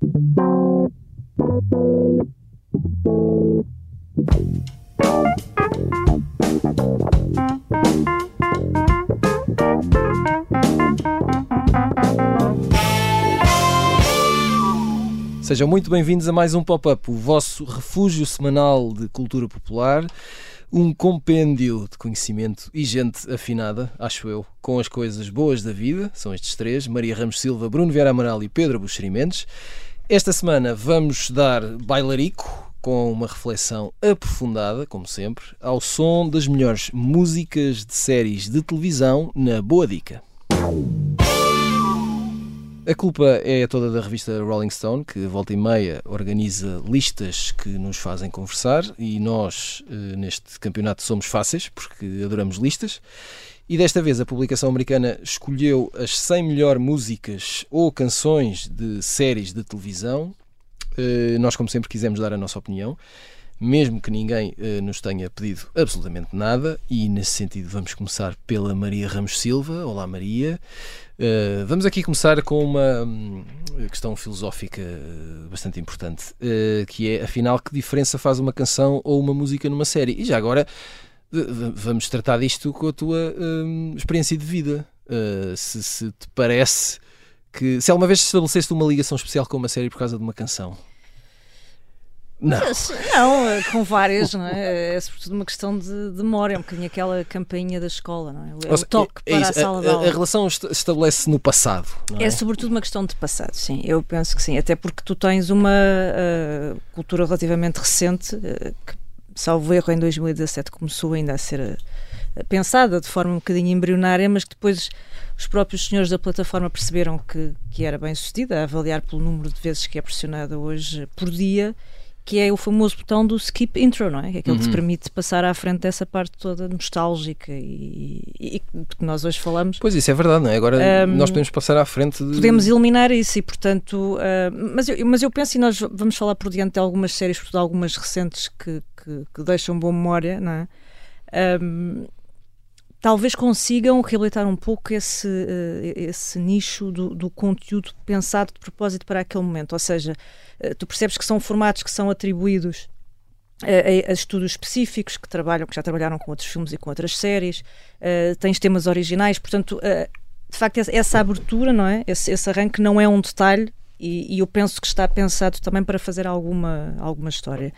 Sejam muito bem-vindos a mais um Pop-Up, o vosso refúgio semanal de cultura popular, um compêndio de conhecimento e gente afinada, acho eu, com as coisas boas da vida. São estes três: Maria Ramos Silva, Bruno Vieira Amaral e Pedro Buxerimentos. Esta semana vamos dar bailarico com uma reflexão aprofundada, como sempre, ao som das melhores músicas de séries de televisão na Boa Dica. A culpa é toda da revista Rolling Stone, que volta e meia organiza listas que nos fazem conversar e nós, eh, neste campeonato, somos fáceis, porque adoramos listas. E desta vez a publicação americana escolheu as 100 melhores músicas ou canções de séries de televisão. Eh, nós, como sempre, quisemos dar a nossa opinião mesmo que ninguém uh, nos tenha pedido absolutamente nada, e nesse sentido vamos começar pela Maria Ramos Silva. Olá, Maria. Uh, vamos aqui começar com uma um, questão filosófica bastante importante, que é, afinal, que diferença faz uma canção ou uma música numa série? E já agora vamos tratar disto com a tua hum, experiência de vida. se, se te parece que. Se alguma vez estabeleceste uma ligação especial com uma série por causa de uma canção? Não. Mas, não, eh, com várias, não é? É sobretudo uma questão de, demora, é um bocadinho aquela campainha da escola, não é? É o toque é, é para a sala a, de aula. A, relação estabelece no passado, é? é? sobretudo uma questão de passado, sim. Eu penso que sim, até porque tu tens uma uh, cultura relativamente recente, uh, que, salvo erro, em 2017 começou ainda a ser uh, pensada de forma um bocadinho embrionária, mas que depois os próprios senhores da plataforma perceberam que, que era bem sucedida, a avaliar pelo número de vezes que é pressionada hoje por dia que é o famoso botão do skip intro, não é? Que é aquele uhum. que te permite passar à frente dessa parte toda nostálgica e, e, que nós hoje falamos. Pois isso é verdade, não é? Agora um, nós podemos passar à frente de... Podemos eliminar isso e, portanto, uh, mas, eu, mas eu penso e nós vamos falar por diante de algumas séries, de algumas recentes que, que, que deixam boa memória, não é? Um, talvez consigam reabilitar um pouco esse, uh, esse nicho do, do, conteúdo pensado de propósito para aquele momento. Ou seja, uh, tu percebes que são formatos que são atribuídos a, a, estudos específicos que trabalham, que já trabalharam com outros filmes e com outras séries, uh, tens temas originais, portanto, de facto, essa abertura, não é? Esse, esse arranque não é um detalhe e, e eu penso que está pensado também para fazer alguma, alguma história.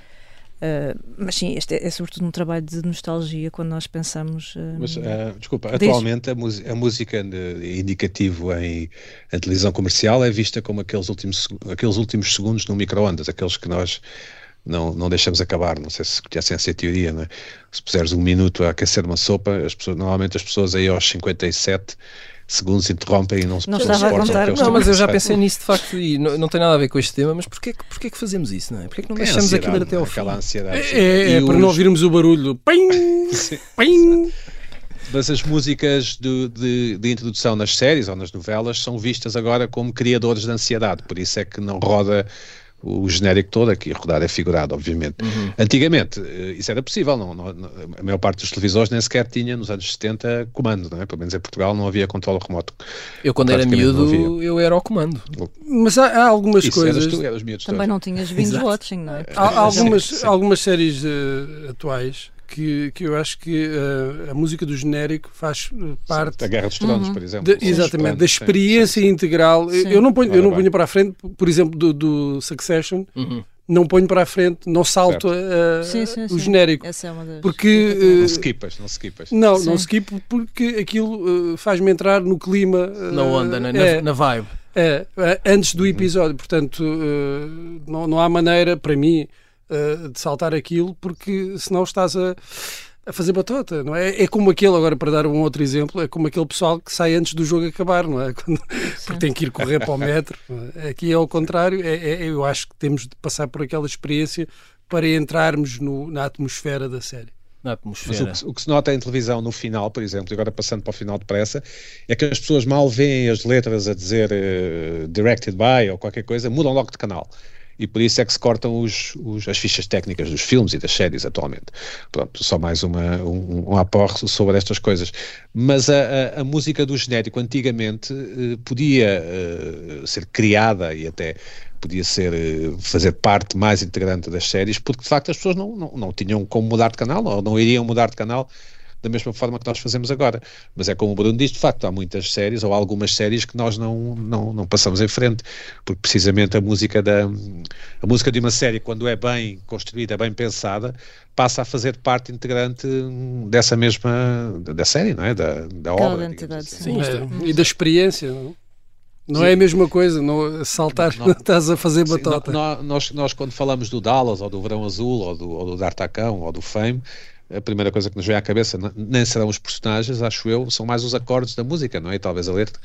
Uh, mas sim, este é, é, sobretudo um trabalho de nostalgia quando nós pensamos. Uh, mas, uh, desculpa, atualmente a, a, música indicativo em, em, televisão comercial é vista como aqueles últimos, aqueles últimos segundos no micro-ondas, aqueles que nós não, não deixamos acabar. Não sei se conhecem essa teoria, não é? Se puseres um minuto a aquecer uma sopa, as pessoas, normalmente as pessoas aí aos 57 segundos interrompem e não se não estava a contar. Não, mas eu já pensei nisso de facto e não, não tem nada a ver com este tema, mas porquê, porquê que fazemos isso, não é? Porquê que não é deixamos aquilo até ao fim? Ansiedade, é, é, é para os... não ouvirmos o barulho. Pim, pim. Mas as músicas de, de, de, introdução nas séries ou nas novelas são vistas agora como criadores de ansiedade, por isso é que não roda o genérico todo, aqui rodar é figurado, obviamente. Uhum. Antigamente eh, isso era possível, não, não, a maior parte dos televisores nem sequer tinha nos anos 70 comando, não é? pelo menos em Portugal não havia controle remoto. Eu quando era miúdo eu era ao comando. Mas há, há algumas isso, coisas... Tu, eras miúdos Também não tinhas binge watching, não é? Há, há algumas, algumas séries uh, atuais que, que eu acho que uh, a música do genérico faz eh, parte. Da Guerra dos Tronos, uhum. por exemplo. De, exatamente, da experiência sim, sim. integral. Sim. Eu não ponho, eu não ponho para a frente, por exemplo, do, do Succession. Uhum. Não ponho para a frente, não salto uh, sim, o genérico. Essa é uma das... Porque. Uh, não skipas, não skipas. Não, não skipo porque aquilo faz-me entrar no clima. na onda, na, é, na vibe. É, antes do episódio. Portanto, não, não há maneira, para mim, uh, de saltar aquilo, porque senão estás a, a fazer batota, não é? É como aquele, agora para dar um outro exemplo, é como aquele pessoal que sai antes do jogo acabar, não é? Quando, porque tem que ir correr para o metro. É? Aqui é ao contrário, é, é, eu acho que temos de passar por aquela experiência para entrarmos no, na atmosfera da série na atmosfera. Mas o que, o que, se nota em televisão no final, por exemplo, e agora passando para o final depressa, é que as pessoas mal veem as letras a dizer uh, directed by ou qualquer coisa, mudam logo de canal e por isso é que se cortam os, os, as fichas técnicas dos filmes e das séries atualmente. Pronto, só mais uma, um, um aporre sobre estas coisas. Mas a, a, a música do genérico antigamente uh, podia uh, ser criada e até podia ser eh, fazer parte mais integrante das séries, porque de facto as pessoas não, não, não tinham como mudar de canal, ou não iriam mudar de canal da mesma forma que nós fazemos agora. Mas é como o Bruno diz, de facto, há muitas séries, ou algumas séries que nós não, não, não passamos em frente, porque precisamente a música da a música de uma série, quando é bem construída, bem pensada, passa a fazer parte integrante dessa mesma da série, não é? Da, da obra. Assim. Sim, é, e da experiência, não? Não Sim. é a mesma coisa, não, saltar, não, estás a fazer batota. Sim, nós, nós, quando falamos do Dallas, ou do Verão Azul, ou do, ou do D'Artacão, ou do Fame, a primeira coisa que nos vem à cabeça nem serão os personagens, acho eu, são mais os acordes da música, não é? E talvez a letra.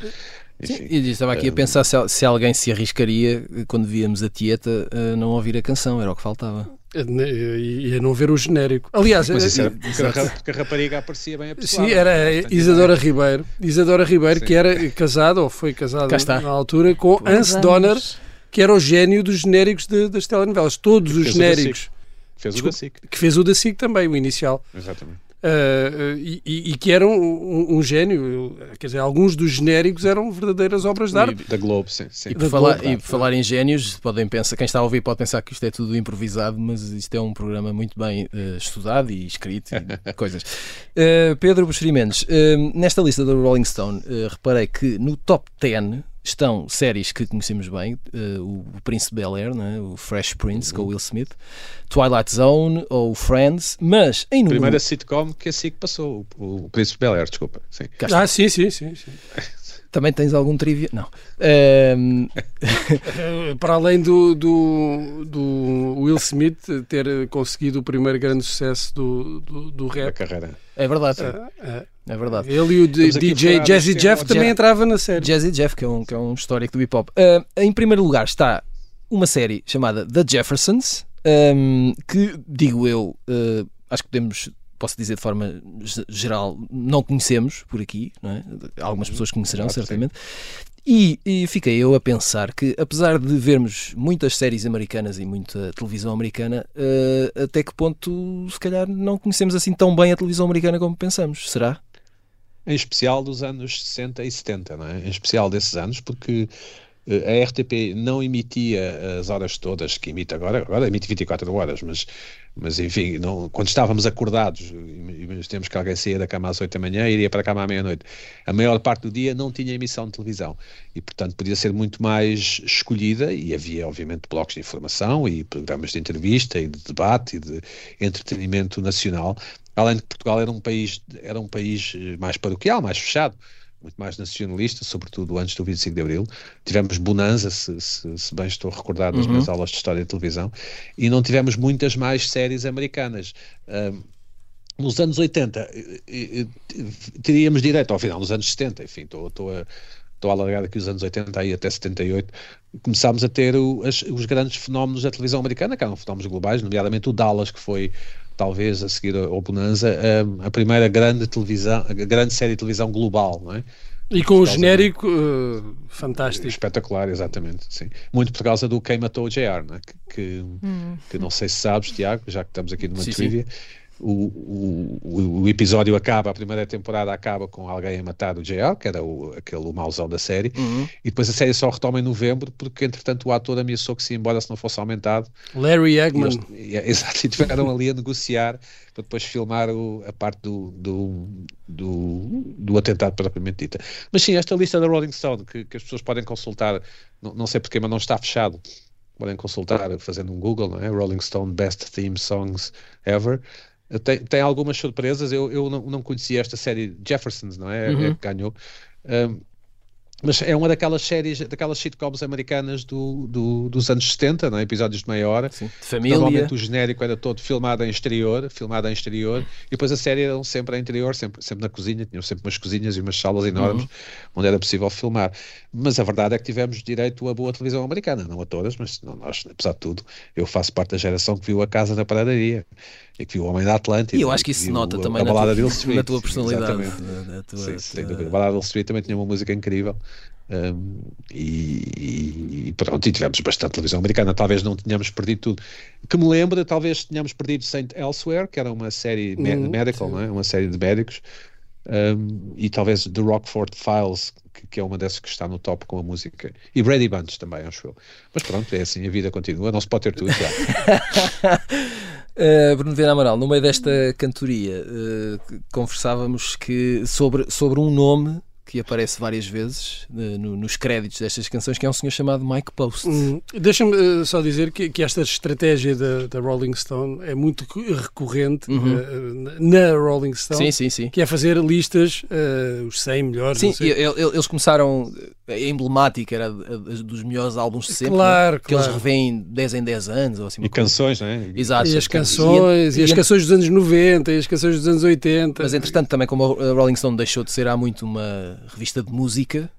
Enfim, Sim, e estava aqui a pensar se, se, alguém se arriscaria, quando víamos a Tieta, a não ouvir a canção, era o que faltava. E a não ver o genérico. Aliás, Mas isso era porque, a, rapariga aparecia bem a pessoa. Sim, era Isadora Ribeiro. Isadora Ribeiro, Sim. que era casada, ou foi casada na altura, com Anse Donner, que era o gênio dos genéricos de, das telenovelas. Todos os genéricos Fez o da SIC. Que fez o da SIC também, o inicial. Exatamente. Uh, e, e, que era um, um, um, gênio, quer dizer, alguns dos genéricos eram verdadeiras obras de arte. Da Globo, sim. sim. E, por falar, Globo, e por falar em génios, podem pensar, quem está a ouvir pode pensar que isto é tudo improvisado, mas isto é um programa muito bem uh, estudado e escrito e coisas. Uh, Pedro Buxeri Mendes, nesta lista do Rolling Stone, reparei que no top 10 estão séries que conhecemos bem, uh, o, o Príncipe Bel Air, né? o Fresh Prince uhum. com o Will Smith, Twilight Zone ou Friends, mas em número... Primeira sitcom que assim que passou, o, o Príncipe Bel Air, desculpa. Sim. Ah, sim, sim, sim. sim. Também tens algum trivia? Não. Um... Para além do, do, do, Will Smith ter conseguido o primeiro grande sucesso do, do, do rap. Da carreira. É verdade. É, é. É verdade. Ele e o DJ Jazzy Jeff também entrava na série. Jazzy Jeff, que é um, que é um histórico do hip hop. Uh, em primeiro lugar está uma série chamada The Jeffersons, um, que, digo eu, uh, acho que podemos posso dizer de forma geral, não conhecemos por aqui, é? algumas pessoas conhecerão certamente. E, e, fiquei eu a pensar que, apesar de vermos muitas séries americanas e muita televisão americana, uh, até que ponto, se calhar, não conhecemos assim tão bem a televisão americana como pensamos? Será? Em especial dos anos 60 e 70, não é? Em especial desses anos, porque eh, a RTP não emitia as horas todas que emite agora, agora emite 24 horas, mas, mas enfim, não, quando estávamos acordados, temos que alguém sair da cama às 8 da manhã e iria para a cama à meia-noite, a maior parte do dia não tinha emissão de televisão e, portanto, podia ser muito mais escolhida e havia, obviamente, blocos de informação e programas de entrevista e de debate e de entretenimento nacional, além de que Portugal era um país, era um país mais paroquial, mais fechado muito mais nacionalista, sobretudo antes do 25 de Abril. Tivemos bonança, se, se, se bem estou recordado nas uhum. minhas aulas de História de Televisão, e não tivemos muitas mais séries americanas. Um, nos anos 80 teríamos direito, ao final dos anos 70, enfim, estou, estou a estou a alargar aqui os anos 80 aí até 78, começámos a ter o, as, os grandes fenómenos da televisão americana, que eram fenómenos globais, nomeadamente o Dallas, que foi talvez a seguir ao Bonanza, a, a, primeira grande televisão, a grande série de televisão global, não é? E com o genérico uh, fantástico. Espetacular, exatamente, sim. Muito por causa do Quem Matou o JR, né? que, que, hum. que, não sei se sabes, Tiago, já que estamos aqui numa sim, trivia, sim o, o, o, episódio acaba, a primeira temporada acaba com alguém a matar o JR, que era o, aquele mauzão da série, uhum. e depois a série só retoma em novembro, porque entretanto o ator ameaçou que se embora se não fosse aumentado. Larry Eggman. E eles, exato, e tiveram ali a negociar para depois filmar o, a parte do, do, do, do, atentado propriamente dita. Mas sim, esta lista da Rolling Stone, que, que as pessoas podem consultar, não, não sei porque, mas não está fechado podem consultar fazendo um Google, não é? Rolling Stone Best Theme Songs Ever. Tem, tem algumas surpresas. Eu, eu não, não conhecia esta série Jeffersons, não é? Uhum. É que ganhou. Um, mas é uma daquelas séries, daquelas sitcoms americanas do, do, dos anos 70, não é? episódios de meia hora. Sim, de família. Normalmente o genérico era todo filmado em exterior, filmado em exterior, e depois a série era sempre em interior, sempre, sempre na cozinha, tinham sempre umas cozinhas e umas salas enormes uhum. onde era possível filmar. Mas a verdade é que tivemos direito a boa televisão americana, não a todas, mas não, nós, apesar de tudo, eu faço parte da geração que viu a casa na padaria e que viu o Homem da Atlântida. E eu acho que isso se nota também na tua, na tua, personalidade. Na, tua, sim, sim, tua... A Balada de Street também tinha uma música incrível. Um, e, e, pronto, e tivemos bastante televisão americana. Talvez não tenhamos perdido tudo. Que me lembra, talvez tenhamos perdido Saint Elsewhere, que era uma série uhum, medical, não é? uma série de médicos. um, e talvez The Rockford Files, que, que, é uma dessas que está no top com a música. E Brady Bunch também, acho eu. Mas pronto, é assim, a vida continua, não se pode ter tudo já. uh, Bruno Viana Amaral, no meio desta cantoria, uh, conversávamos que sobre, sobre um nome que aparece várias vezes uh, no, nos créditos destas canções, que é um senhor chamado Mike Post. Hum, Deixa-me uh, só dizer que, que, esta estratégia da, da, Rolling Stone é muito recorrente uhum. uh, na Rolling Stone, sim, sim, sim. que é fazer listas, os 100 melhores. Sim, eles começaram, a emblemática era dos melhores álbuns de sempre, claro, né? que eles revêem 10 em 10 anos. Ou assim, e canções, não é? Exato. E as canções, e, e, as canções dos anos 90, e as canções dos anos 80. Mas entretanto, também como a Rolling Stone deixou de ser há muito uma revista de música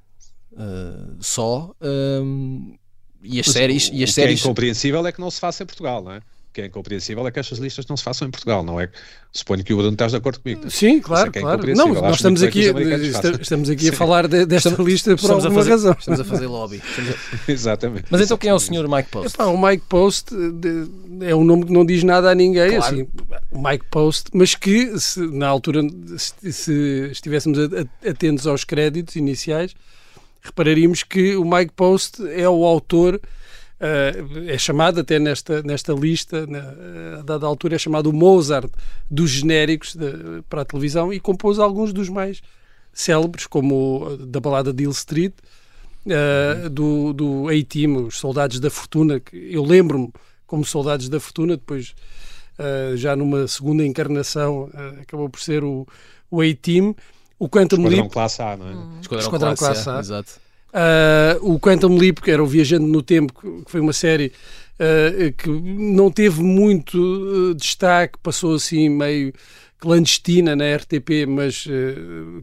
uh, só. Um, e as Mas séries. E as o séries... que é incompreensível é que não se faça em Portugal, não é? Que é incompreensível é que estas listas não se façam em Portugal, não é? Suponho que o Bruno estás de acordo comigo. Sim, claro, é, é claro. Não, nós estamos aqui, estamos aqui a falar de, desta estamos, lista por alguma fazer, razão. Estamos a fazer lobby. A... Exatamente. Mas então quem é o senhor Mike Post? Epá, o Mike Post é um nome que não diz nada a ninguém, claro. assim, Mike Post, mas que se, na altura, se, se estivéssemos atentos aos créditos iniciais, repararíamos que o Mike Post é o autor Uh, é chamado até nesta, nesta lista, na, a dada altura, é chamado o Mozart dos genéricos de, para a televisão e compôs alguns dos mais célebres, como da balada de Hill Street, uh, do, do A-Team, os Soldados da Fortuna, que eu lembro-me como Soldados da Fortuna, depois uh, já numa segunda encarnação acabou por ser o, o A-Team. O Quantum Esquadrão Leap... Classe A, não é? Hum. Esquadrão, Esquadrão Classe, Classe A, A. Exato. Uh, o Quantum Leap, que era o Viajando no Tempo, que foi uma série uh, que não teve muito uh, destaque, passou assim meio clandestina na RTP, mas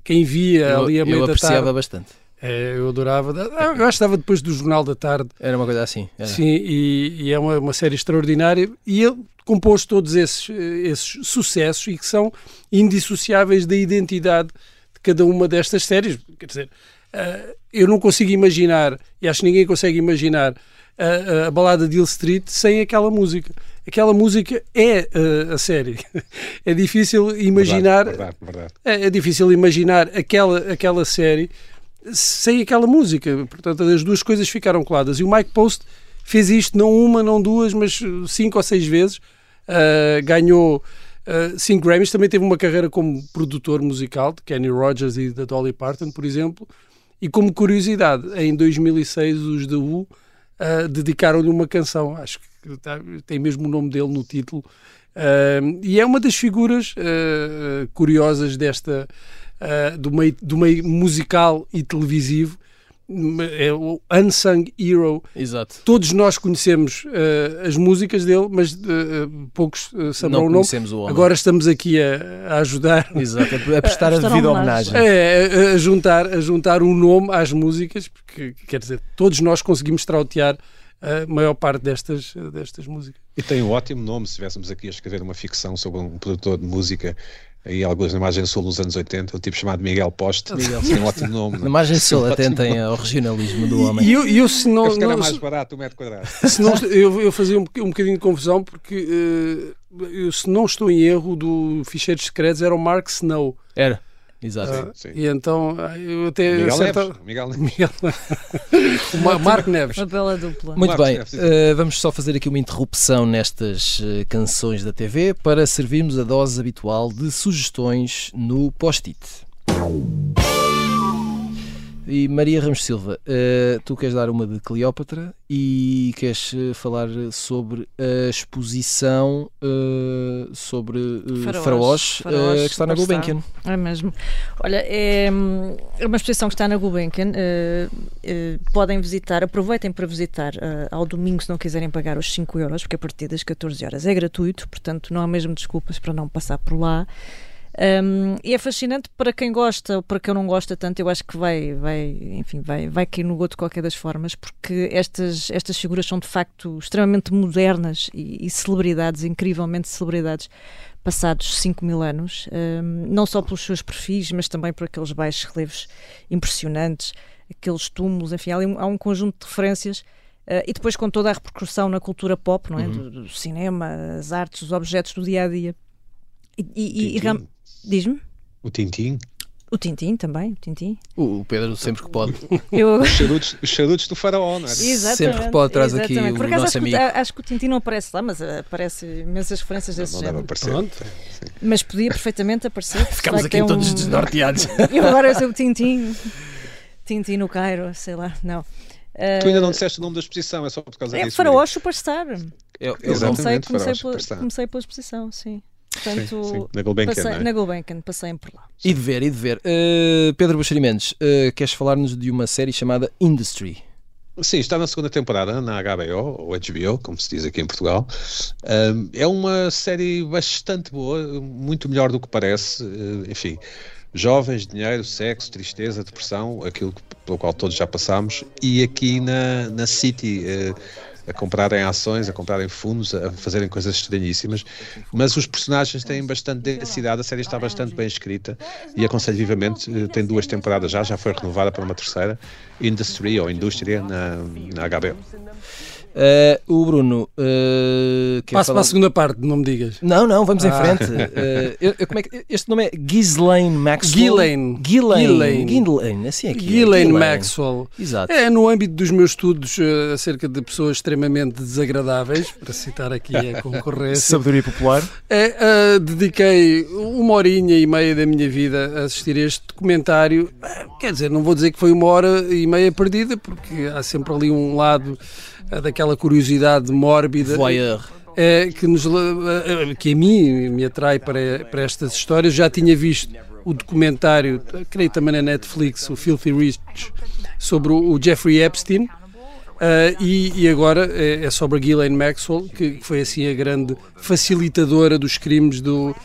quem via eu, ali a meio da tarde... Eu apreciava bastante. É, eu adorava. Eu acho que estava depois do Jornal da Tarde. Era uma coisa assim. Era. Sim, e, e é uma, uma, série extraordinária. E ele compôs todos esses, esses sucessos e que são indissociáveis da identidade de cada uma destas séries. Quer dizer, Uh, eu não consigo imaginar, e acho que ninguém consegue imaginar, a, a balada de Hill Street sem aquela música. Aquela música é uh, a série. é difícil imaginar. Verdade, verdade, verdade. É, é, difícil imaginar aquela, aquela série sem aquela música. Portanto, as duas coisas ficaram coladas. E o Mike Post fez isto não uma, não duas, mas cinco ou seis vezes. Uh, ganhou uh, cinco Grammys. Também teve uma carreira como produtor musical de Kenny Rogers e da Dolly Parton, por exemplo. E como curiosidade, em 2006 os The Who uh, dedicaram-lhe uma canção, acho que tá, tem mesmo o nome dele no título, uh, e é uma das figuras uh, curiosas desta, do, meio, do meio musical e televisivo, é o Unsung Hero. Exato. Todos nós conhecemos uh, as músicas dele, mas uh, poucos uh, saberão o nome. O homem. Agora estamos aqui a, a ajudar. Exato, a prestar a, a devida homenagem. É, a, juntar, a juntar um nome às músicas, porque quer dizer, todos nós conseguimos trautear a maior parte destas, destas músicas. E tem um ótimo nome, se estivéssemos aqui a escrever uma ficção sobre um produtor de música aí algumas imagens sul dos anos 80, um tipo chamado Miguel Poste, Miguel. tem um ótimo nome. Na margem sul atentem ao regionalismo do homem. E eu, eu se não, não era mais barato o metro quadrado. Se não, eu, eu fazia um, um bocadinho de confusão porque uh, eu, se não estou em erro do Ficheiros Secretos era o Mark Snow. Era. Exato. Uh, sim. E então eu até. Miguel certa... Neves. Miguel Neves. Miguel... o Marco Neves. Uma bela dupla. Muito bem, uh, vamos só fazer aqui uma interrupção nestas uh, canções da TV para servirmos a dose habitual de sugestões no post-it. E Maria Ramos Silva, uh, tu queres dar uma de Cleópatra e queres uh, falar sobre a exposição uh, sobre Faraós, que está na Gulbenkian. É mesmo. Olha, é, é, uma exposição que está na Gulbenkian. podem visitar, aproveitem para visitar ao domingo se não quiserem pagar os 5 euros, porque a partir das 14 horas é gratuito, portanto não há mesmo desculpas para não passar por lá. Um, e é fascinante para quem gosta ou para quem não gosta tanto, eu acho que vai, vai, enfim, vai, vai cair no gosto de qualquer das formas, porque estas, estas figuras são de facto extremamente modernas e, e celebridades, incrivelmente celebridades, passados 5 mil anos, um, não só pelos seus perfis, mas também por aqueles baixos relevos impressionantes, aqueles túmulos, enfim, há um, há um conjunto de referências. Uh, e depois com toda a repercussão na cultura pop, não é? Uhum. Do, do, cinema, as artes, os objetos do dia a dia. E, e, e Diz-me? O Tintim? O Tintim também, o Tintim. O Pedro sempre que pode. Eu... Os, charutos, os charutos do faraó, não é? Exatamente. Sempre que pode traz aqui o Por acaso, nosso amigo. Que, acho que o Tintim não aparece lá, mas aparece imensas referências desse não, não género. Aparecer. Pronto. Mas podia perfeitamente aparecer. Ficámos aqui todos um... desnorteados. E agora sou o Tintim. Tintim no Cairo, sei lá, não. Uh... Tu ainda não disseste o nome da exposição, é só por causa é disso. Faraó Superstar. Eu, eu comecei, comecei, pela, comecei pela exposição, sim. Portanto, sim, sim. na Gulbenkian, passei, é? na Gulbenkian, passei por lá. E de ver, e de ver. Uh, Pedro Buxeri Mendes, uh, queres falar-nos de uma série chamada Industry? Sim, está na segunda temporada na HBO, ou HBO, como se diz aqui em Portugal. Um, é uma série bastante boa, muito melhor do que parece. Uh, enfim, jovens, dinheiro, sexo, tristeza, depressão, aquilo pelo qual todos já passámos. E aqui na, na City a comprarem ações, a comprarem fundos, a fazerem coisas estranhíssimas, mas os personagens têm bastante densidade, a série está bastante bem escrita e aconselho vivamente, tem duas temporadas já, já foi renovada para uma terceira, Industry ou Indústria na, na HBO. Uh, o Bruno. Uh, Passo falar... para a segunda parte, não me digas. Não, não, vamos ah. em frente. Uh, eu, eu, como é que, este nome é Ghislaine Maxwell. Ghislaine. Ghislaine. Ghislaine, assim é que Ghislaine é. Maxwell. Exato. É no âmbito dos meus estudos acerca de pessoas extremamente desagradáveis, para citar aqui a concorrência. Sabedoria popular. É, dediquei uma horinha e meia da minha vida a assistir a este documentário. Quer dizer, não vou dizer que foi uma hora e meia perdida, porque há sempre ali um lado daquela curiosidade mórbida. Voyeur. É, que, nos, que a mim me atrai para, para estas histórias. Já tinha visto o documentário, creio também na Netflix, o Filthy Rich, sobre o Jeffrey Epstein. Uh, e, e, agora é, é sobre a Ghislaine Maxwell, que foi assim a grande facilitadora dos crimes do,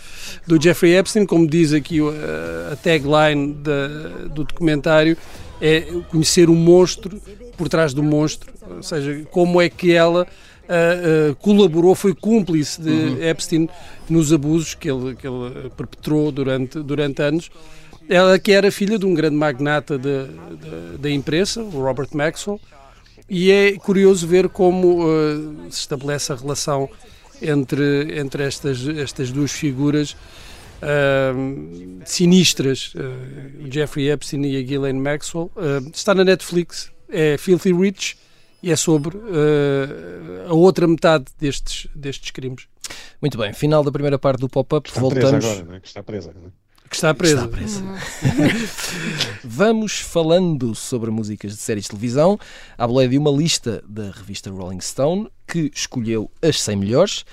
do Jeffrey Epstein. Como diz aqui a, a tagline da, do documentário, é conhecer o monstro por trás do monstro, ou seja, como é que ela uh, uh, colaborou, foi cúmplice de uhum. Epstein nos abusos que ele, que ele perpetrou durante, durante anos. Ela que era filha de um grande magnata da imprensa, o Robert Maxwell, e é curioso ver como uh, se estabelece a relação entre, entre estas, estas duas figuras uh, sinistras, uh, o Jeffrey Epstein e a Ghislaine Maxwell. está na Netflix, é Filthy Rich e é sobre uh, a outra metade destes, destes crimes. Muito bem, final da primeira parte do pop-up. Voltamos. Agora, não é? Que está presa. É? Que está presa. Está presa. Vamos falando sobre músicas de séries de televisão. Boleia de uma lista da revista Rolling Stone que escolheu as 100 melhores.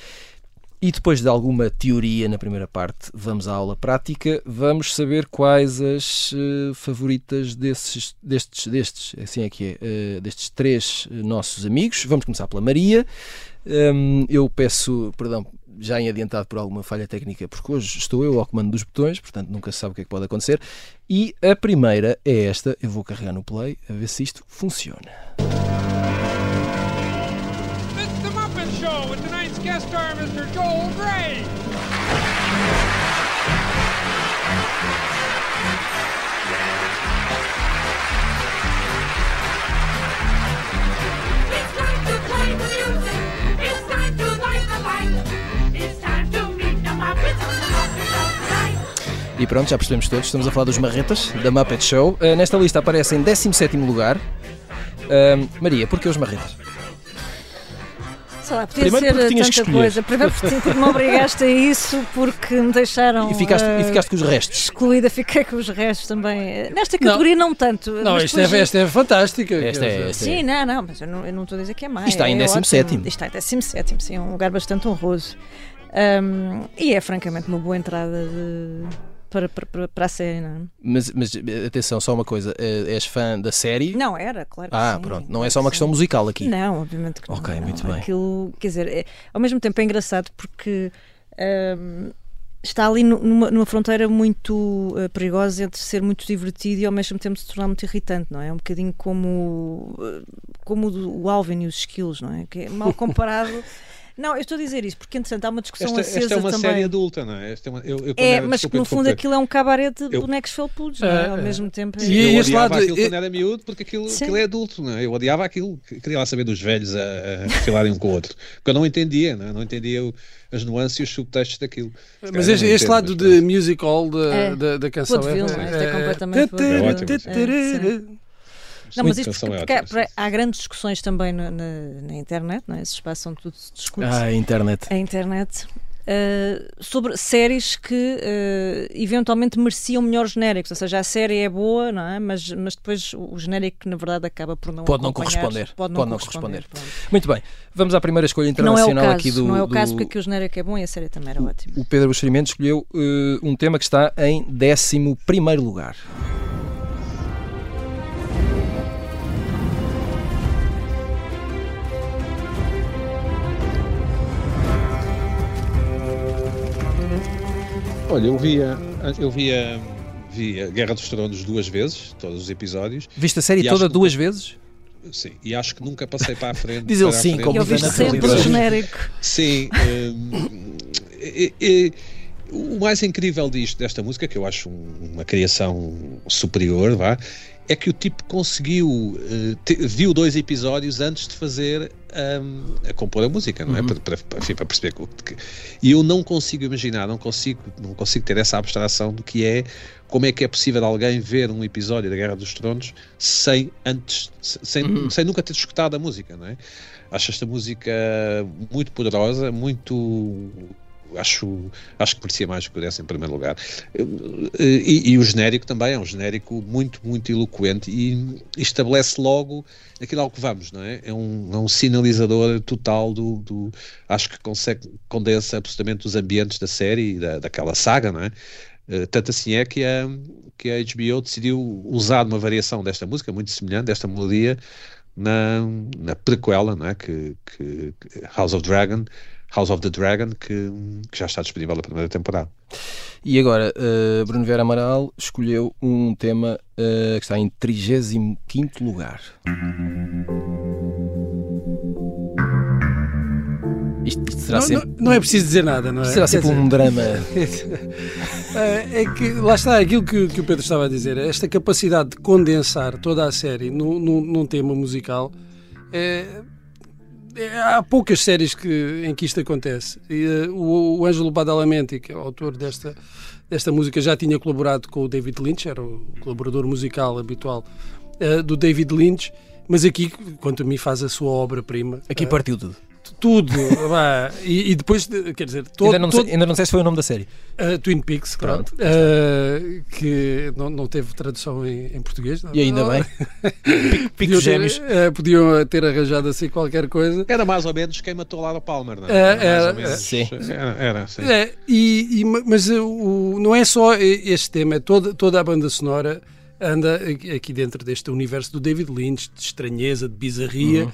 E depois de alguma teoria na primeira parte, vamos à aula prática. Vamos saber quais as uh, favoritas desses, destes, destes, assim é que é, uh, destes três uh, nossos amigos. Vamos começar pela Maria. Um, eu peço perdão já em adiantado por alguma falha técnica, porque hoje estou eu ao comando dos botões, portanto nunca se sabe o que é que pode acontecer. E a primeira é esta. Eu vou carregar no play a ver se isto funciona. Guest star, Mr. Joel Gray. E pronto, já percebemos todos, estamos a falar dos marretas, da Muppet Show. Uh, nesta lista aparece em 17 lugar. Uh, Maria, porquê os marretas? Sei lá, podia Primeiro ser tanta que coisa. Primeiro porque me obrigaste a isso porque me deixaram. E ficaste, uh, e ficaste com os restos. Excluída, fiquei com os restos também. Nesta categoria não, não tanto. Não, esta, é, esta é fantástica. Esta é, esta sim, é. não, não, mas eu não, eu não estou a dizer que é mais. está em 17. É está em 17, sim, é um lugar bastante honroso. Um, e é francamente uma boa entrada de para, para, para a série, não é? Mas, mas atenção, só uma coisa, eh, és fã da série? Não, era, claro. ah, sim, pronto, não é só uma questão musical aqui. Não, obviamente que não. Ok, não. muito bem. Aquilo, quer dizer, é, ao mesmo tempo é engraçado porque. Um, está ali numa, numa fronteira muito uh, perigosa entre ser muito divertido e ao mesmo tempo se tornar muito irritante, não é? É um bocadinho como, uh, como o Alvin e os Skills, não é? Que é mal comparado. Não, eu estou a dizer isso porque, entretanto, há uma discussão esta, acesa esta é uma também. série adulta, não é? Esta é, uma, eu, eu, é, mas que no fundo aquilo é um cabaré de eu, bonecos felpudos, não é? Ao mesmo tempo. E eu lado, aquilo é- quando era miúdo porque aquilo, aquilo é adulto, não é? Eu odiava aquilo, queria lá saber dos velhos a, a filarem um com o outro. Porque eu não entendia, não, é? não entendia o, as nuances e os subtextos daquilo. Se Mas este, este lado mas de pronto. musical da, É. da, da canção é? Isto é completamente. É sim. Não, mas isto canção porque, é porque há, grandes discussões também na, na, na internet, não é? esses espaços são tudo se discute. Ah, a internet. a internet uh, sobre séries que uh, eventualmente mereciam melhores genéricos, ou seja, a série é boa, não é? Mas, mas depois o genérico na verdade acaba por não Pode não corresponder. Pode não Pode não corresponder. Muito bem, vamos à primeira escolha Que Não é internacional caso, aqui do. não é o caso do- porque aqui o genérico é bom e a série também era ótima. O Pedro Buxerimento escolheu eh, um tema que está em 11 primeiro lugar. Olha, eu via, eu via, via Guerra dos Tronos duas vezes, todos os episódios, Viste a série toda acho que- duas vezes? sim, e acho que nunca passei para a frente. Diz ele sim, como E Como ouviste na sempre o genérico. Sim. hum, e- e- o mais incrível disto, desta música, que eu acho um- uma criação superior, vá, é que o tipo conseguiu, eh, te- viu dois episódios antes de fazer hum, a compor a música, não é? Para, para, para- enfim, para perceber que, e eu não consigo imaginar, não consigo, não consigo ter essa abstração do que é como é que é possível alguém ver um episódio da Guerra dos Tronos sem antes, sem, sem nunca ter escutado a música, não é? Acho esta música muito poderosa, muito acho, acho que merecia mais que pudesse em primeiro lugar. E, e o genérico também é um genérico muito, muito eloquente e estabelece logo aquilo ao que vamos, não é? É um, é um sinalizador total do, do- Acho que consegue, condensa absolutamente os ambientes da série e da, daquela saga, não é? Eh, Tanto assim é que a, que a HBO decidiu usar uma variação desta música, muito semelhante, desta melodia, na, na prequela, não é? que que House of Dragon, House of the Dragon, que, que já está disponível na primeira temporada. E agora, eh, Bruno Vera Amaral escolheu um tema eh, que está em 35 lugar. Isto, isto será Não, sempre, não, não é preciso dizer nada, não é? isto será sempre dizer, um drama. É é que lá está aquilo que, que o Pedro estava a dizer, esta capacidade de condensar toda a série num, num, num tema musical. É, é- há poucas séries que, em que isto acontece. E, eh, o, o Ângelo Badalamenti, que é o autor desta, desta música, já tinha colaborado com o David Lynch, era o colaborador musical habitual eh, do David Lynch, mas aqui, quanto a mim, faz a sua obra-prima. Aqui Eh, partiu tudo. Tudo. e, e depois, de- quer dizer, todo, ainda, não todo- sei, ainda não sei se foi o nome da série. Uh, Twin Peaks, Pronto. pronto. Uh, que não, não teve tradução em, em português. não? E ainda bem. Pico, Podiam ter, gêmeos. uh, podiam ter arranjado assim qualquer coisa. Era mais ou menos quem matou Laura Palmer, não é? É, Era era, menos. sim. Era, era, sim. É, e, e- mas o, não é só este tema, é toda, toda a banda sonora anda aqui aqui dentro deste universo do David Lynch, de estranheza, de bizarria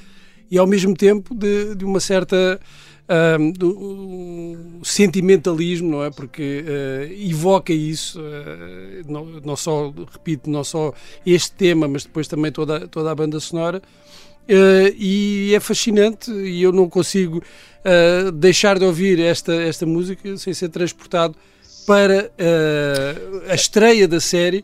e ao mesmo tempo de, de uma certa. ahm, do- um sentimentalismo, não é? Porque eh, evoca isso, eh, não, não só, repito, não só este tema, mas depois também toda, toda a banda sonora. Eh, e é fascinante e eu não consigo deixar de ouvir esta, esta música sem ser transportado para a estreia da série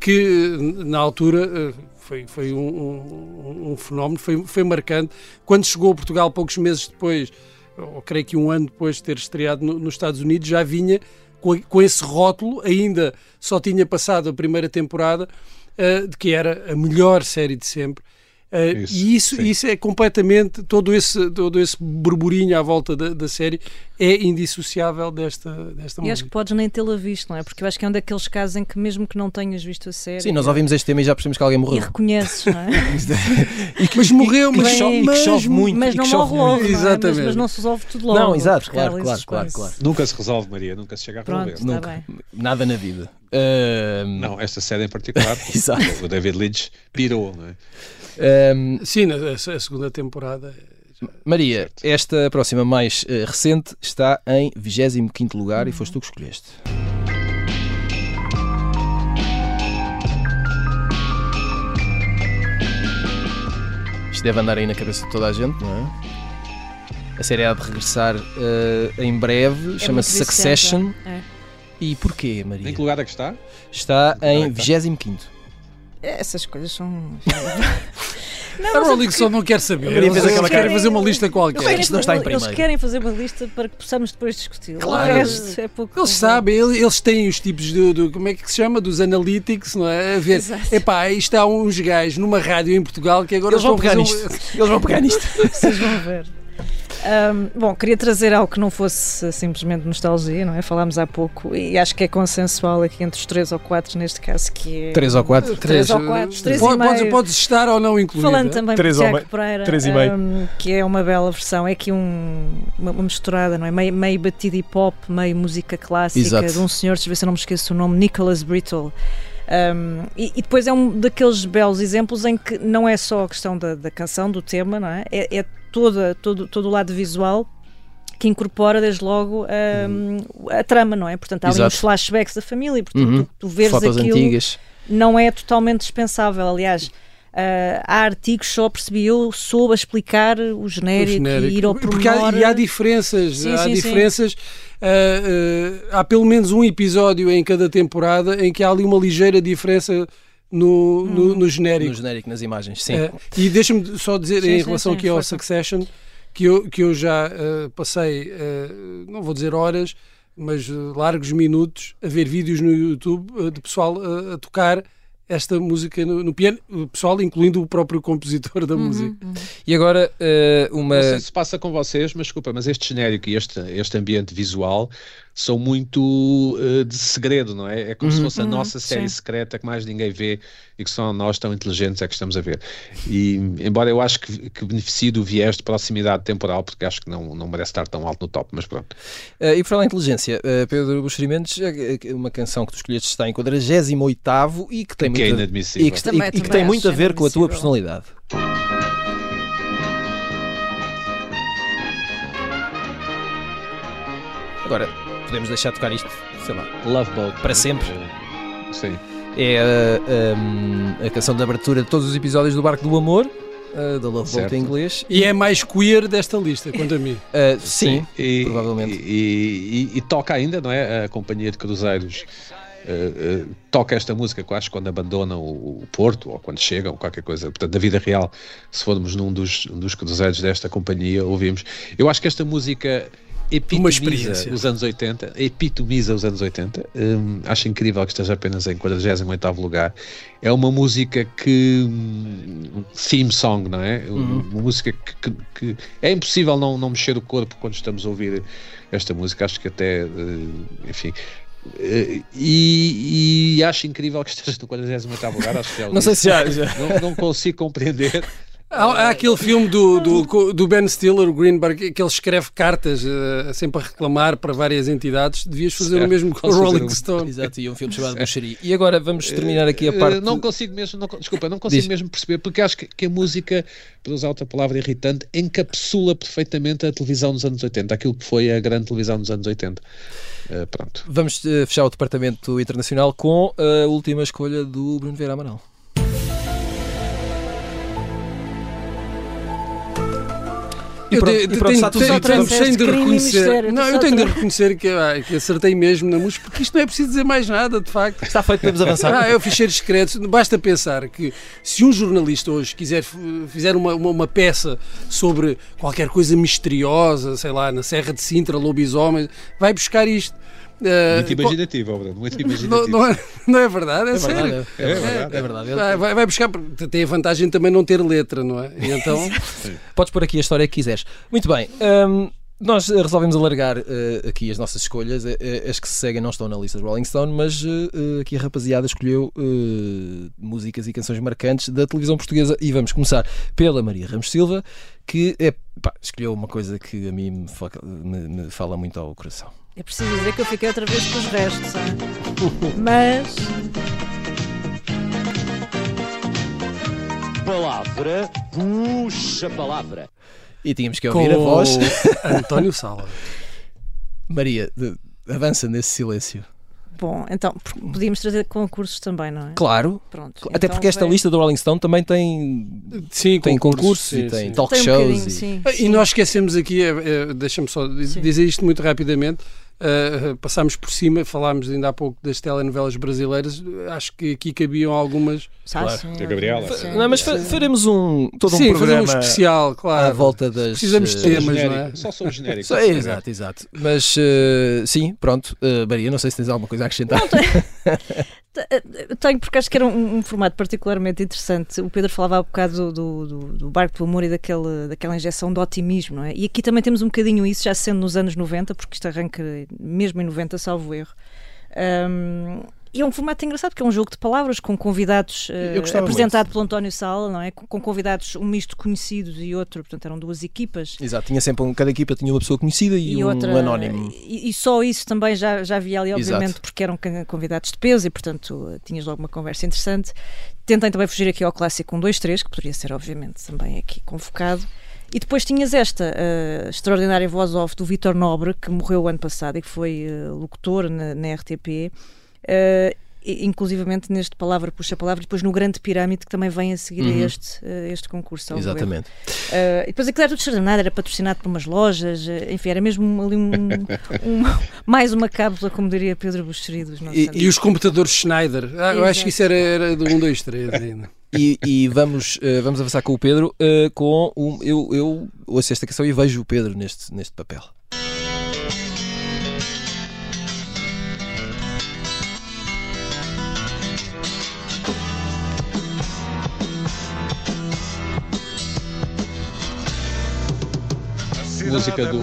que na altura foi, foi um, um- um fenómeno, foi, foi marcante. Quando chegou a Portugal, poucos meses depois, ou creio que um ano depois de ter estreado no- nos Estados Unidos, já vinha com, com esse rótulo, ainda só tinha passado a primeira temporada, eh, de que era a melhor série de sempre. Eh, Isso, e isso, sim. isso é completamente, todo esse, todo esse burburinho à volta da, da série é indissociável desta, desta E acho música. que podes nem tê-la visto, não é? Porque eu acho que é um daqueles casos em que, mesmo que não tenhas visto a série, Sim, nós ouvimos este tema e já percebemos que alguém e morreu. reconheces, não é? Mas morreu, e que mas, chove- e que mas- chove muito. mas e não que chove morre logo, muito. não é? Mas, Exatamente. mas não se resolve tudo logo. Não, exato, claro, claro, claro, claro. Nunca se resolve, Maria, nunca se chega a Pronto, resolver. está Nunca. bem. Nada na vida. Não, esta série em particular, Exato. o David Lynch pirou, não é? ahm, Sim, a, segunda temporada. Maria, esta próxima mais eh, recente está em 25 lugar e foste tu que escolheste. Isto deve andar aí na cabeça de toda a gente, não é? A série há de regressar uh, em breve, É chama-se Succession. é. E porquê, Maria? Em que lugar é que está? Está Em em que lugar é 25. É, Essas coisas são. não, A Rolling porque- Stone não quer saber. Eles aquela querem cara. fazer uma lista Eles qualquer. querem, Isto não está em eles primeiro. querem fazer uma lista para que possamos depois discutir. Claro. Resto é pouco. Eles sabem, ele- eles têm os tipos do, do- como é que se chama? Dos analytics, não é? A ver, Exato. epá, isto há uns gajos numa rádio em Portugal que agora Eles vão pegar um- nisto. Eles vão pegar nisto. Vocês vão ver. Ahm, bom, queria trazer algo que não fosse simplesmente nostalgia, não é? Falámos há pouco e acho que é consensual aqui entre os três ou quatro neste caso, que é. 3 ou 4. Três ou quatro, três e Pode- podes, meio. podes estar ou não incluído. Falando também Três Tiago meio- Pereira, três e meio. ahm, que é uma bela versão, é aqui um, uma, uma misturada, não é? Meio, meio batido hip hop, meio música clássica Exato. de um senhor, deixa eu ver se eu não me esqueço o nome, Nicholas Brittle. Um, e, e depois é um daqueles belos exemplos em que não é só a questão da, da canção, do tema, não é? É, é toda, todo, todo o lado visual que incorpora desde logo um, a trama, não é? Portanto, há ali Exato. uns flashbacks da família portanto Uhum. tu, tu vês Fotos aquilo antigas. não é totalmente dispensável. Aliás, ah, há artigos, só percebi eu, soube explicar o genérico, O genérico. e ir ao Porque há, pormenor. e há diferenças, Sim, há sim, sim. diferenças. ah, ah, há pelo menos um episódio em cada temporada em que há ali uma ligeira diferença no, no, Hum. no genérico. No genérico, nas imagens. Sim. Eh, e deixa-me só dizer Sim, em sim, relação sim, aqui ao força. Succession que eu, que eu já eh, passei, eh, não vou dizer horas, mas eh, largos minutos a ver vídeos no YouTube de pessoal a tocar esta música no, no piano, o pessoal incluindo o próprio compositor da Uhum, música. uhum. E agora, eh, uma. Não sei se passa com vocês, mas desculpa, mas este genérico e este, este ambiente visual são muito eh, de segredo, não é? É como se Uhum. fosse a Uhum, nossa série sim. secreta que mais ninguém vê e que só nós tão inteligentes é que estamos a ver. E embora eu acho que, que beneficie do viés de proximidade temporal, porque acho que não, não merece estar tão alto no top, mas pronto. Eh, e por falar em inteligência, eh, Pedro Buxerimentos, eh, uma canção que tu escolheste está em 48 e que tem que é muito, a- inadmissível. e que, Também- e que tem muito a ver com a tua personalidade. Agora, podemos deixar tocar isto, sei lá, Love Boat. Para sempre. Eh, Sim. É a, a- a canção de abertura de todos os episódios do Barco do Amor, eh, da Love Boat em inglês. E é mais queer desta lista, quanto a mim. Eh, sim, E, provavelmente. E, e- e toca ainda, não é? A companhia de cruzeiros eh, toca esta música, quase quando abandonam o, o Porto ou quando chegam, qualquer coisa. Portanto, na vida real, se formos num dos, um dos cruzeiros desta companhia, ouvimos. Eu acho que esta música epitomiza experiência. os anos 80, epitomiza os anos 80. Hum, acho incrível que esteja apenas em 48º lugar. É uma música que um theme song, não é? Uhum. Uma música que, que- que é impossível não, não mexer o corpo quando estamos a ouvir esta música. Acho que até, eh, enfim. eh, E, e acho incrível que esteja no 48 lugar. Acho que já o não sei se já. já- Não, não consigo compreender. Há, há aquele filme do, do, do Ben Stiller, o Greenberg, que ele escreve cartas eh, sempre a reclamar para várias entidades. Devias fazer o Certo. mesmo com o Rolling um- Stone. Exato, e um filme chamado Buxeri. E agora vamos terminar aqui a parte. Eh, Não consigo mesmo, não, desculpa, não consigo Diz. mesmo perceber, porque acho que, que a música, para usar outra palavra irritante, encapsula perfeitamente a televisão dos anos 80, aquilo que foi a grande televisão dos anos 80. Eh, pronto. Vamos eh, fechar o departamento internacional com a última escolha do Bruno Vieira Amaral. E Eu pronto, te- e pronto, tenho- de reconhecer. Não, eu tenho de reconhecer que, ah, que acertei mesmo na música, porque isto não é preciso dizer mais nada, de facto. Está feito, podemos avançar. Ah, é o ficheiro discreto. Basta pensar que se um jornalista hoje quiser fizer uma, uma, uma peça sobre qualquer coisa misteriosa, sei lá, na Serra de Sintra, lobisomem, vai buscar isto. Ah, Muito imaginativo, muito não, imaginativo. não é, não é verdade, é, É sério. verdade, é, É verdade. verdade. é verdade. Vai, vai- vai buscar, porque tem a vantagem também não ter letra, não é? E então, Podes pôr aqui a história que quiseres. Muito bem. hum, nós eh, resolvemos alargar eh, aqui as nossas escolhas. Eh, eh, as que se seguem não estão na lista de Rolling Stone, mas eh, eh, aqui a rapaziada escolheu eh, músicas e canções marcantes da televisão portuguesa. E vamos começar pela Maria Ramos Silva, que é, pá, escolheu uma coisa que a mim me- me fala muito ao coração. É preciso dizer que eu fiquei outra vez com os restos, ah. mas Palavra, puxa palavra. E tínhamos que com ouvir a voz. António Sala. Maria, avança nesse silêncio. Bom, então podíamos trazer concursos também, não é? Claro. Pronto. Até então porque esta vem- lista do Rolling Stone também tem, Sim, tem concursos, concursos sim, e tem sim. talk Tem um shows. bocadinho, e- sim, E nós esquecemos aqui, eh, eh, deixa-me só dizer isto muito rapidamente. Eh, passámos por cima, falámos ainda há pouco das telenovelas brasileiras. Acho que aqui cabiam algumas. Ah, Claro. Gabriela. sim. Não, mas fa- faremos um, todo Sim, um programa um especial, claro. à volta das. Precisamos de eh, temas, não é? Só sou genérico. Só- é, exato, exato. Mas eh, sim, pronto. Eh, Maria, não sei se tens alguma coisa a acrescentar. Eh, Tenho, porque acho que era um, um formato particularmente interessante. O Pedro falava há bocado do, do, do- barco do amor e daquele, daquela injeção de otimismo, não é? E aqui também temos um bocadinho isso, já sendo nos anos 90, porque isto arranca mesmo em 90, salvo erro. Ahm, e é um formato engraçado, porque é um jogo de palavras com convidados gostava apresentado pelo António Sala, não é? Com, com convidados, um misto conhecidos e outro, portanto eram duas equipas. Exato, tinha sempre um, cada equipa tinha uma pessoa conhecida e, um outra anónimo. E, e só isso também já, já havia ali, Exato. obviamente, porque eram convidados de peso e, portanto, tinhas logo uma conversa interessante. Tentem também fugir aqui ao clássico 1, 2, 3, que poderia ser, obviamente, também aqui convocado. E depois tinhas esta eh, extraordinária voz off do Vítor Nobre, que morreu o ano passado e que foi eh, locutor na, na RTP. E- inclusivamente neste Palavra Puxa Palavra, e depois no Grande Pirâmide, que também vem a seguir Uhum. a este, eh, este concurso. Exatamente. Uh, e depois aquilo era tudo extraordinário, era patrocinado por umas lojas, uh, enfim, era mesmo ali um, um- mais uma cápsula, como diria Pedro Buxeri dos nossos E-. E os computadores Schneider. Ah, eu acho que isso era, era do 1, 2, 3 ainda. E, e vamos, eh, vamos avançar com o Pedro eh, com um, eu, eu ouço esta canção e vejo o Pedro neste, neste papel. Música do.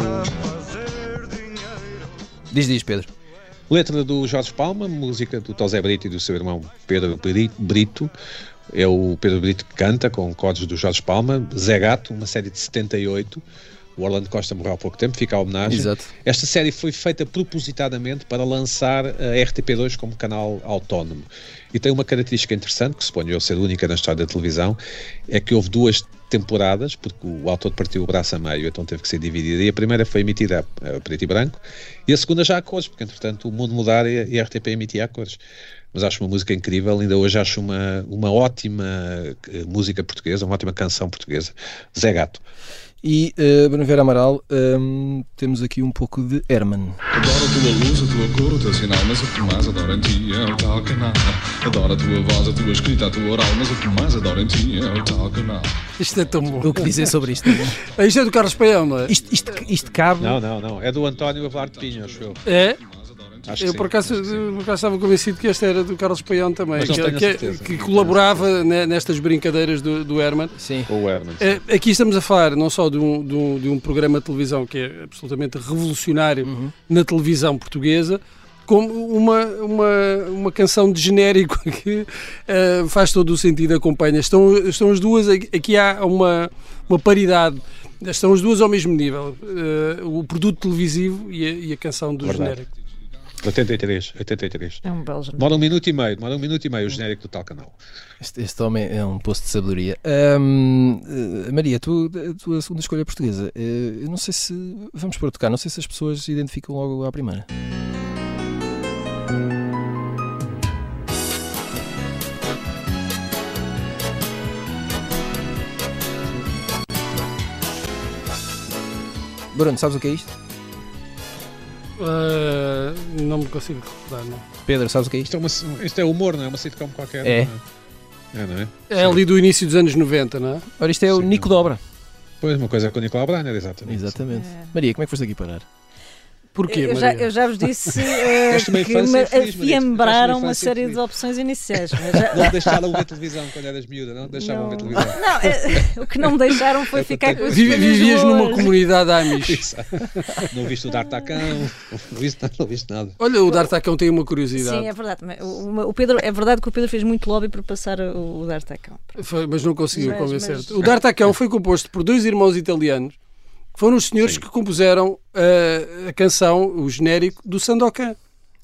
Diz, diz, Pedro. Letra do Jorge Palma, música do Tosé Brito e do seu irmão Pedro Bri- Brito. É o Pedro Brito que canta com códigos do Jorge Palma. Zé Gato, uma série de 78. O Orlando Costa morreu há pouco tempo, fica a homenagem. Exato. Esta série foi feita propositadamente para lançar a RTP2 como canal autónomo. E tem uma característica interessante, que suponho eu ser única na história da televisão, é que houve duas temporadas, porque o autor partiu o braço a meio, então teve que ser dividida. E a primeira foi emitida a, preto e branco, e a segunda já a cores, porque entretanto o mundo mudar e a, e a RTP emitia a cores. Mas acho uma música incrível, ainda hoje acho uma, uma ótima eh, música portuguesa, uma ótima canção portuguesa. Zé Gato. E uh, Bruno Vera Amaral, hum, temos aqui um pouco de Herman. Adoro a tua luz, a tua cor, o teu sinal, mas o que mais adoro em ti é o tal canal. Adoro a tua voz, a tua escrita, a tua oral, mas o que mais adoro em ti é o tal canal. Isto é tão bom. O que dizer sobre isto? Ah, Isto é do Carlos Paião, não é? isto, isto, isto cabe. Não, não, não. É do António Avelar de Pinho, acho eu. É? Acho Eu sim. por acaso, eu, por acaso estava convencido que esta era do Carlos Paião também, Mas não que, que- certeza. que colaborava ne- nestas brincadeiras do, do Herman. Sim. Ou o Herman. Eh, Aqui estamos a falar não só de um, de um, de um programa de televisão que é absolutamente revolucionário Uhum. na televisão portuguesa, como uma, uma, uma canção de genérico que eh, faz todo o sentido, acompanha. Estão, estão as duas, aqui há uma, uma paridade, estão as duas ao mesmo nível, eh, o produto televisivo e a, e a canção do Verdade. genérico. 83, 83. É um belo genérico. Demora um minuto e meio, demora um minuto e meio o genérico do tal canal. Este, este homem é um poço de sabedoria. Hum, eh, Maria, tu, a tua segunda escolha é portuguesa. Eh, eu não sei se. Vamos para tocar, não sei se as pessoas se identificam logo à primeira. Bruno, sabes o que é isto? Eh, não me consigo recordar, não. Pedro, sabes o que é isto? Isto é, uma, isto é humor, não é? Uma sitcom qualquer. É. não É, não é? É ali do início dos anos 90, não é? Ora, isto é o Sim, Nico não. Dobra. Pois, uma coisa com o Nicolau Brainer, exatamente. Exatamente. É. Maria, como é que foste aqui parar? Porquê, eu, já, eu já vos disse uma que me afiembraram uma série de opções iniciais. mas já- Não deixaram ver televisão quando eras miúda, não deixavam Não. ver televisão. Não, eh, o que não me deixaram foi É ficar com coisas Vivias numa comunidade Amish. Não viste o D'Artacão, não viste, não viste nada. Olha, o D'Artacão tem uma curiosidade, Sim, é verdade. O, o Pedro, é verdade que o Pedro fez muito lobby para passar o, o D'Artacão. Foi- mas não conseguiu Mas- convencer-te. mas- O D'Artacão foi composto por dois irmãos italianos, foram os senhores Sim. que compuseram a canção, o genérico do Sandokan.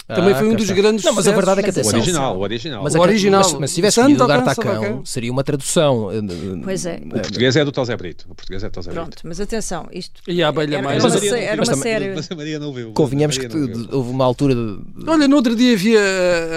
Também Ah, foi um cá dos grandes Não, mas a verdade é que Mas O atenção. original, o original. Mas, O original. mas, mas se tivesse Santo escolhido o Alcança, D'Artacão, ok. seria uma tradução. eh, Pois é. O português é do Tosé Brito. O português é do Tosé Pronto, Brito. mas atenção, isto E a abelha era, mais. era era uma série. Mas a Maria não viu. Convenhamos A que houve uma altura. de- Olha, no outro dia havia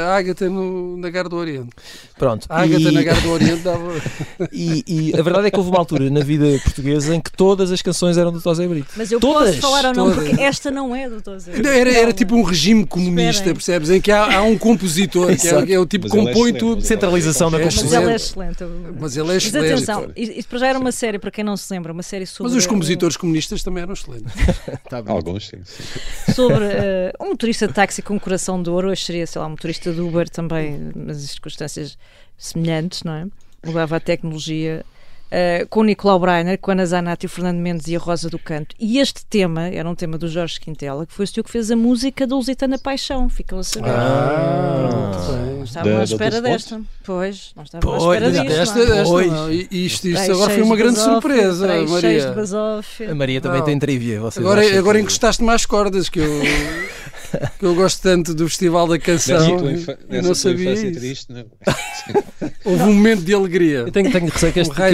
a Ágata na Gar do Oriente. Pronto. A Ágata e- na Gar do Oriente dava. E, e a verdade é que houve uma altura na vida portuguesa em que todas as canções eram do Tosé Brito. Mas eu Todas, posso falar ou não, porque esta não é do Tozer. Era, era tipo um regime comunista, Percebes? Em que há, há um compositor, que é, é o tipo que Mas ele é compõe tudo. mas Centralização da É Mas composição. ela é excelente. Mas ele é Mas excelente. atenção, isto para já era uma série, para quem não se lembra, uma série sobre. Mas os compositores comunistas também eram excelentes. Tá bem. Alguns, sim. sim. sobre eh, um motorista de táxi com um coração de ouro, hoje seria, sei lá, um motorista de Uber também, nas circunstâncias semelhantes, não é? Levava a tecnologia. Eh, com o Nicolau Breiner, com a Ana Zanatti, o Fernando Mendes e a Rosa do Canto. E este tema era um tema do Jorge Quintela, que foi o senhor que fez a música da Lusitana Paixão, ficam a saber. Ah. Pronto, bem. Não estavam à espera Dulce desta. Pois, não estavam à espera da- disto. Esta, não é? esta Pois. não. E Isto, isto agora foi uma de grande basófia, surpresa, Maria. A Maria também Não. tem trivia. Agora, agora encostaste mais cordas que eu, eu gosto tanto do Festival da Nessa Canção tua infa- nessa não tua sabia infância isso. triste, não. Houve um momento de alegria. Eu tenho, tenho receio que este, Um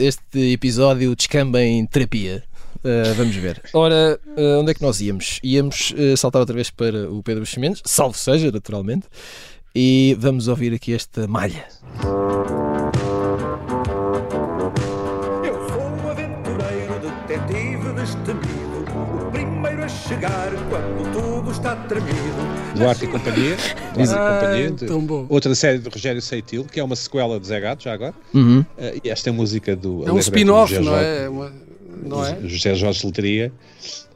este, este episódio descamba em terapia. Uh, vamos ver. Ora, uh, onde é que nós íamos? Íamos uh, saltar outra vez para o Pedro Chimenez, salvo seja, naturalmente, e vamos ouvir aqui esta malha. Eu sou um aventureiro, detetive destemido, o primeiro a chegar Duarte e Companhia. Duarte e Ah, Companhia. de- tão bom. Outra série de Rogério Seitil, que é uma sequela de Zé Gato, já agora. Uhum. Eh, e esta é a música do. a É um do spin-off, José não Jorge- é? Uma- Não é? José Jorge Letria.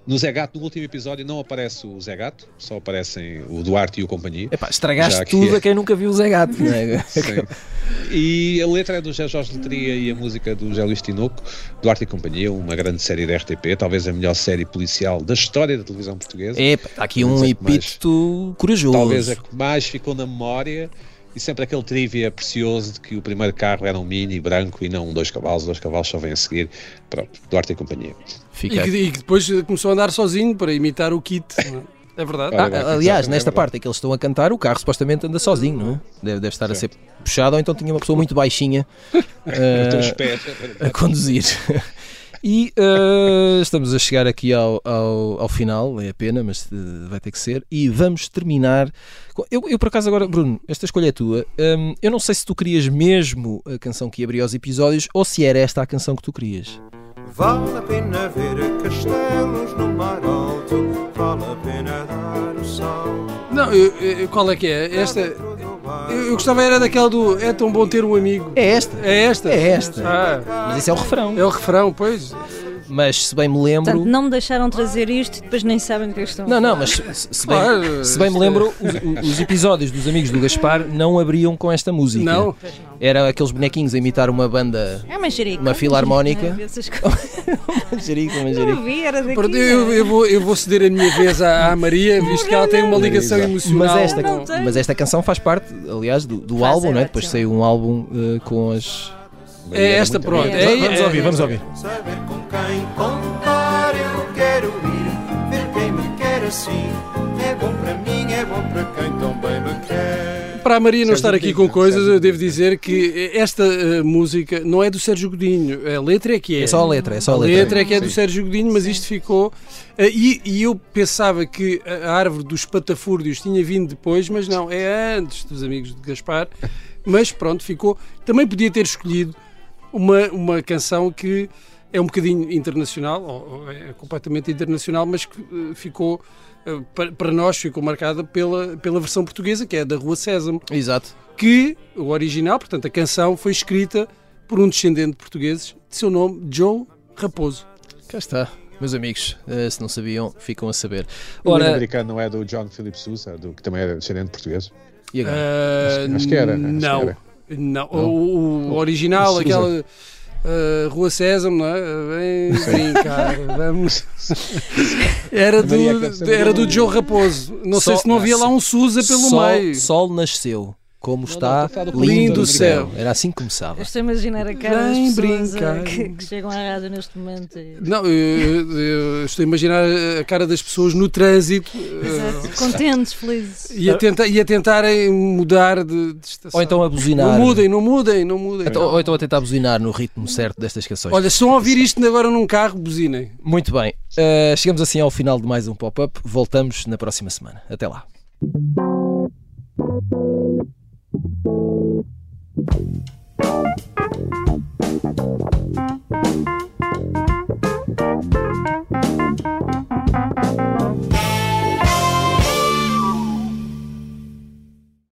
No Zé Gato, no último episódio, não aparece o Zé Gato, só aparecem o Duarte e o Companhia. Epá, estragaste tudo é. a quem nunca viu o Zé Gato. não é? E a letra é do José Jorge Letria e a música do José Luís Tinoco, Duarte e Companhia, uma grande série da RTP, talvez a melhor série policial da história da televisão portuguesa. Epá, está aqui um que mais- epíteto corajoso. Talvez a que mais ficou na memória e sempre aquele trivia precioso de que o primeiro carro era um mini branco e não um dois cavalos, dois cavalos só vêm a seguir. Pronto, Duarte e Companhia. Fica E que, e que depois começou a andar sozinho para imitar o kit. é? É verdade. Ah, aliás, nesta é verdade. parte em que eles estão a cantar, o carro supostamente anda sozinho, não é? Deve, deve estar a ser puxado, ou então tinha uma pessoa muito baixinha pés. a conduzir. E eh, estamos a chegar aqui ao, ao, ao final, é a pena, mas eh, vai ter que ser. E vamos terminar. com- Eu, eu, por acaso, agora, Bruno, esta escolha é tua. Hum, eu não sei se tu querias mesmo a canção que abria os episódios ou se era esta a canção que tu querias. Vale a pena ver castelos no mar alto, vale a pena dar o salto. Não, eu- eu- qual é que é? Esta. Eu, eu gostava era daquela do É tão bom ter um amigo. É esta. É esta? É esta. Ah, Mas isso é o refrão. é o refrão, pois. Mas se bem me lembro. Portanto, não me deixaram trazer isto e depois nem sabem do que é que estão. a Não, não, mas se, bem, Claro, se bem me é- lembro, os, os episódios dos Amigos do Gaspar não abriam com esta música. Não. Não. Era aqueles bonequinhos a imitar uma banda. É uma jerica. Uma filarmónica. Essas coisas. Manjerico, Não manjerico. vi, era daqui. Pronto, Eu, eu vou, eu vou ceder a minha vez à, à Maria, visto que ela tem uma ligação Exato. emocional. Mas esta, Não mas esta canção faz parte, aliás, do, do álbum, é não é? Depois saiu um álbum eh, com as. É esta, pronto. É, vamos é- ouvir, vamos ouvir. Quem contar, eu quero ir, ver quem me quer assim. É bom para mim, é bom para quem tão bem me quer. Para a Maria não Sérgio estar aqui Godinho, com coisas, Sérgio eu devo dizer que esta eh, música não é do Sérgio Godinho, a letra é que é. É só a letra, é só a A letra. letra é que é do Sim. Sérgio Godinho, mas isto ficou. eh, E, e eu pensava que a árvore dos patafúrdios tinha vindo depois, mas não, é antes dos amigos de Gaspar. Mas pronto, ficou. Também podia ter escolhido uma, uma canção que é um bocadinho internacional, ou, ou é completamente internacional, mas que eh, ficou. eh, para, para nós ficou marcada pela, pela versão portuguesa, que é a da Rua Sésamo Exato. que o original, portanto a canção, foi escrita por um descendente de portugueses de seu nome Joe Raposo. Cá está. Meus amigos, eh, se não sabiam, ficam a saber. O Ora, americano não é do John Philip Sousa, do, que também era descendente português. e agora? Ah, Acho- acho que era, acho que Não, era. não. O, o original, Sousa. aquela ah, Rua Sésamo, não é? Vem brincar, vamos. Era Maria, do, era do- Joe Raposo. Não sei se não havia lá um Sousa pelo Sol, meio. Sol nasceu. Como está não, lindo o céu. Era assim que começava. Eu estou a imaginar a cara das pessoas brincar. eh, que, que chegam à rádio neste momento. e- Não, eu, eu estou a imaginar a cara das pessoas no trânsito eh, Exato. Contentes, felizes. e, a tenta, e a tentarem mudar de, de estação. Ou então a buzinar. Não mudem, não mudem, não mudem. Então- ou então a tentar buzinar no ritmo certo destas canções. Olha, se estão a ouvir isto agora num carro, buzinem. Muito bem. Uh, chegamos assim ao final de mais um pop-up. Voltamos na próxima semana. Até lá. Thank you.